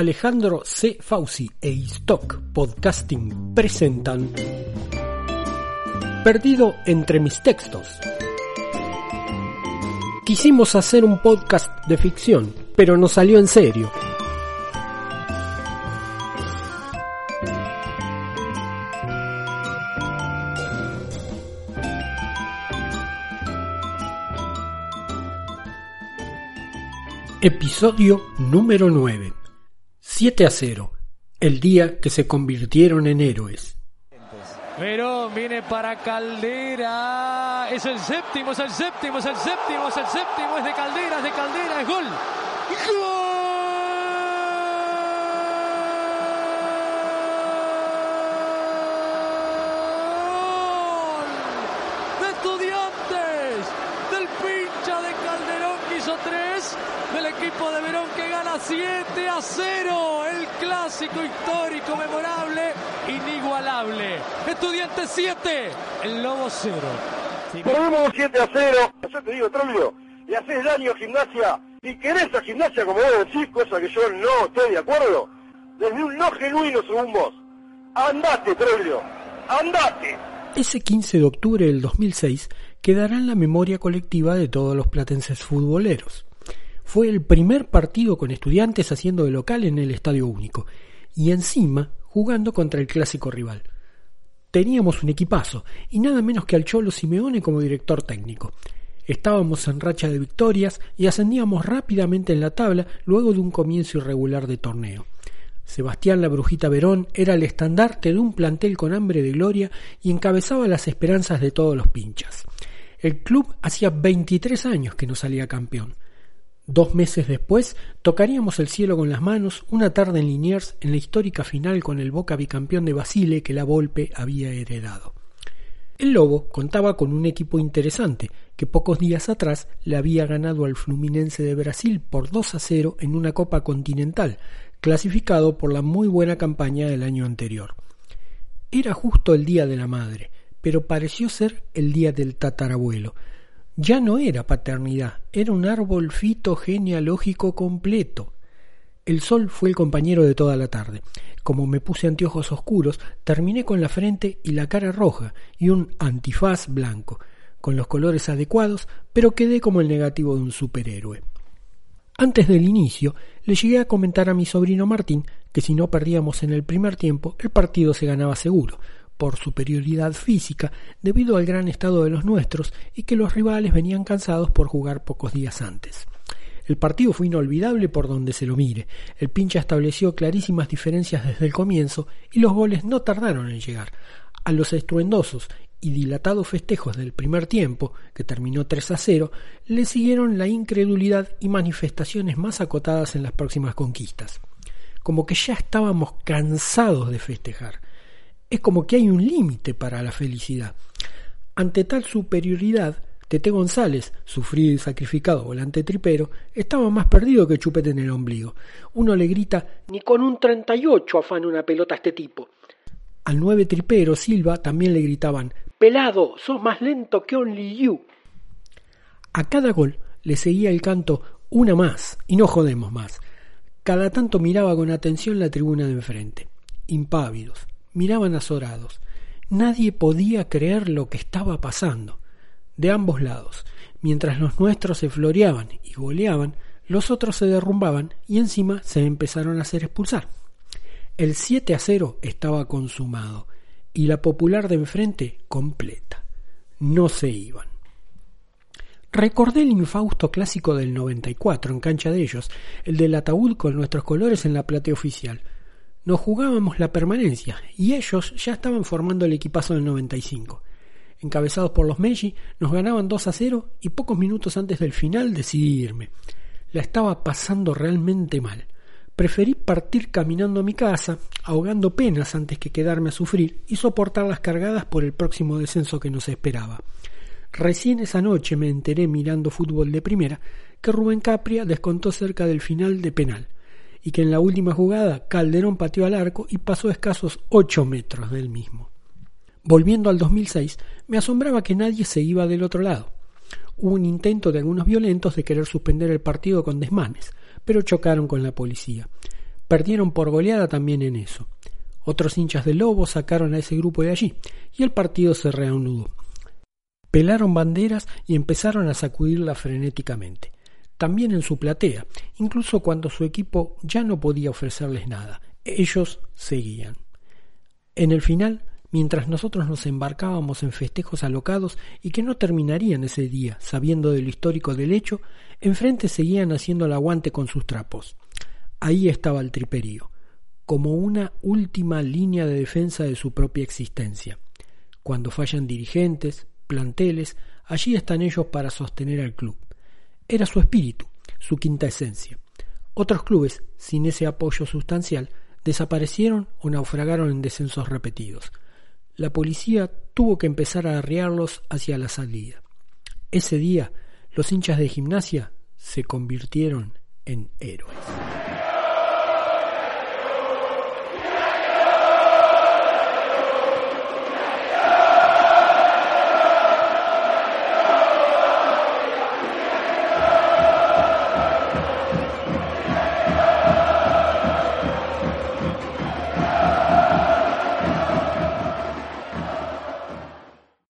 Alejandro C. Fauci e Stock Podcasting presentan Perdido entre mis textos. Quisimos hacer un podcast de ficción, pero nos salió en serio. Episodio número 9. 7 a 0. El día que se convirtieron en héroes. Verón viene para Caldera. Es el séptimo, es el séptimo, es el séptimo, es el séptimo. Es de Caldera, es de Caldera, es gol. ¡Gol! De Estudiantes, del pincha de Calderón que hizo tres, del equipo de Verón que gana 7 a 0. El clásico histórico, memorable, inigualable. Estudiantes 7, el Lobo 0. Perdemos 7 a 0. Yo te digo, Trollio, le haces daño a gimnasia y querés a gimnasia como vos decís, cosa que yo no estoy de acuerdo. Desde un no genuino según vos. Andate, Trollio. Andate. Ese 15 de octubre del 2006 quedará en la memoria colectiva de todos los platenses futboleros. Fue el primer partido con estudiantes haciendo de local en el Estadio Único y encima jugando contra el clásico rival. Teníamos un equipazo y nada menos que al Cholo Simeone como director técnico. Estábamos en racha de victorias y ascendíamos rápidamente en la tabla luego de un comienzo irregular de torneo. Sebastián la Brujita Verón era el estandarte de un plantel con hambre de gloria y encabezaba las esperanzas de todos los pinchas. El club hacía 23 años que no salía campeón. Dos meses después tocaríamos el cielo con las manos una tarde en Liniers en la histórica final con el Boca bicampeón de Basile que la Volpe había heredado. El Lobo contaba con un equipo interesante que pocos días atrás le había ganado al Fluminense de Brasil por 2 a 0 en una Copa Continental, clasificado por la muy buena campaña del año anterior. Era justo el día de la madre, pero pareció ser el día del tatarabuelo. Ya no era paternidad, era un árbol fito genealógico completo. El sol fue el compañero de toda la tarde. Como me puse anteojos oscuros, terminé con la frente y la cara roja y un antifaz blanco, con los colores adecuados, pero quedé como el negativo de un superhéroe. Antes del inicio, le llegué a comentar a mi sobrino Martín que si no perdíamos en el primer tiempo, el partido se ganaba seguro, por superioridad física, debido al gran estado de los nuestros y que los rivales venían cansados por jugar pocos días antes. El partido fue inolvidable por donde se lo mire. El pincha estableció clarísimas diferencias desde el comienzo y los goles no tardaron en llegar. A los estruendosos y dilatados festejos del primer tiempo, que terminó 3 a 0, le siguieron la incredulidad y manifestaciones más acotadas en las próximas conquistas. Como que ya estábamos cansados de festejar. Es como que hay un límite para la felicidad. Ante tal superioridad, Tete González, sufrido y sacrificado volante tripero, estaba más perdido que chupete en el ombligo. Uno le grita, ni con un 38 afana una pelota a este tipo. Al nueve tripero, Silva, también le gritaban, Pelado, sos más lento que Only You. A cada gol le seguía el canto, una más, y no jodemos más. Cada tanto miraba con atención la tribuna de enfrente. Impávidos, miraban azorados. Nadie podía creer lo que estaba pasando de ambos lados. Mientras los nuestros se floreaban y goleaban, los otros se derrumbaban y encima se empezaron a hacer expulsar. El 7 a 0 estaba consumado y la popular de enfrente completa. No se iban. Recordé el infausto clásico del 94 en cancha de ellos, el del ataúd con nuestros colores en la platea oficial. Nos jugábamos la permanencia y ellos ya estaban formando el equipazo del 95 encabezados por los Meiji, nos ganaban 2 a 0 y pocos minutos antes del final decidí irme. La estaba pasando realmente mal. Preferí partir caminando a mi casa, ahogando penas antes que quedarme a sufrir y soportar las cargadas por el próximo descenso que nos esperaba. Recién esa noche me enteré mirando fútbol de primera que Rubén Capria descontó cerca del final de penal y que en la última jugada Calderón pateó al arco y pasó escasos ocho metros del mismo. Volviendo al 2006, me asombraba que nadie se iba del otro lado. Hubo un intento de algunos violentos de querer suspender el partido con desmanes, pero chocaron con la policía. Perdieron por goleada también en eso. Otros hinchas de Lobo sacaron a ese grupo de allí, y el partido se reanudó. Pelaron banderas y empezaron a sacudirla frenéticamente. También en su platea, incluso cuando su equipo ya no podía ofrecerles nada. Ellos seguían. En el final, mientras nosotros nos embarcábamos en festejos alocados y que no terminarían ese día, sabiendo de lo histórico del hecho, enfrente seguían haciendo el aguante con sus trapos. Ahí estaba el triperío, como una última línea de defensa de su propia existencia. Cuando fallan dirigentes, planteles, allí están ellos para sostener al club. Era su espíritu, su quinta esencia. Otros clubes, sin ese apoyo sustancial, desaparecieron o naufragaron en descensos repetidos la policía tuvo que empezar a arriarlos hacia la salida. Ese día, los hinchas de gimnasia se convirtieron en héroes.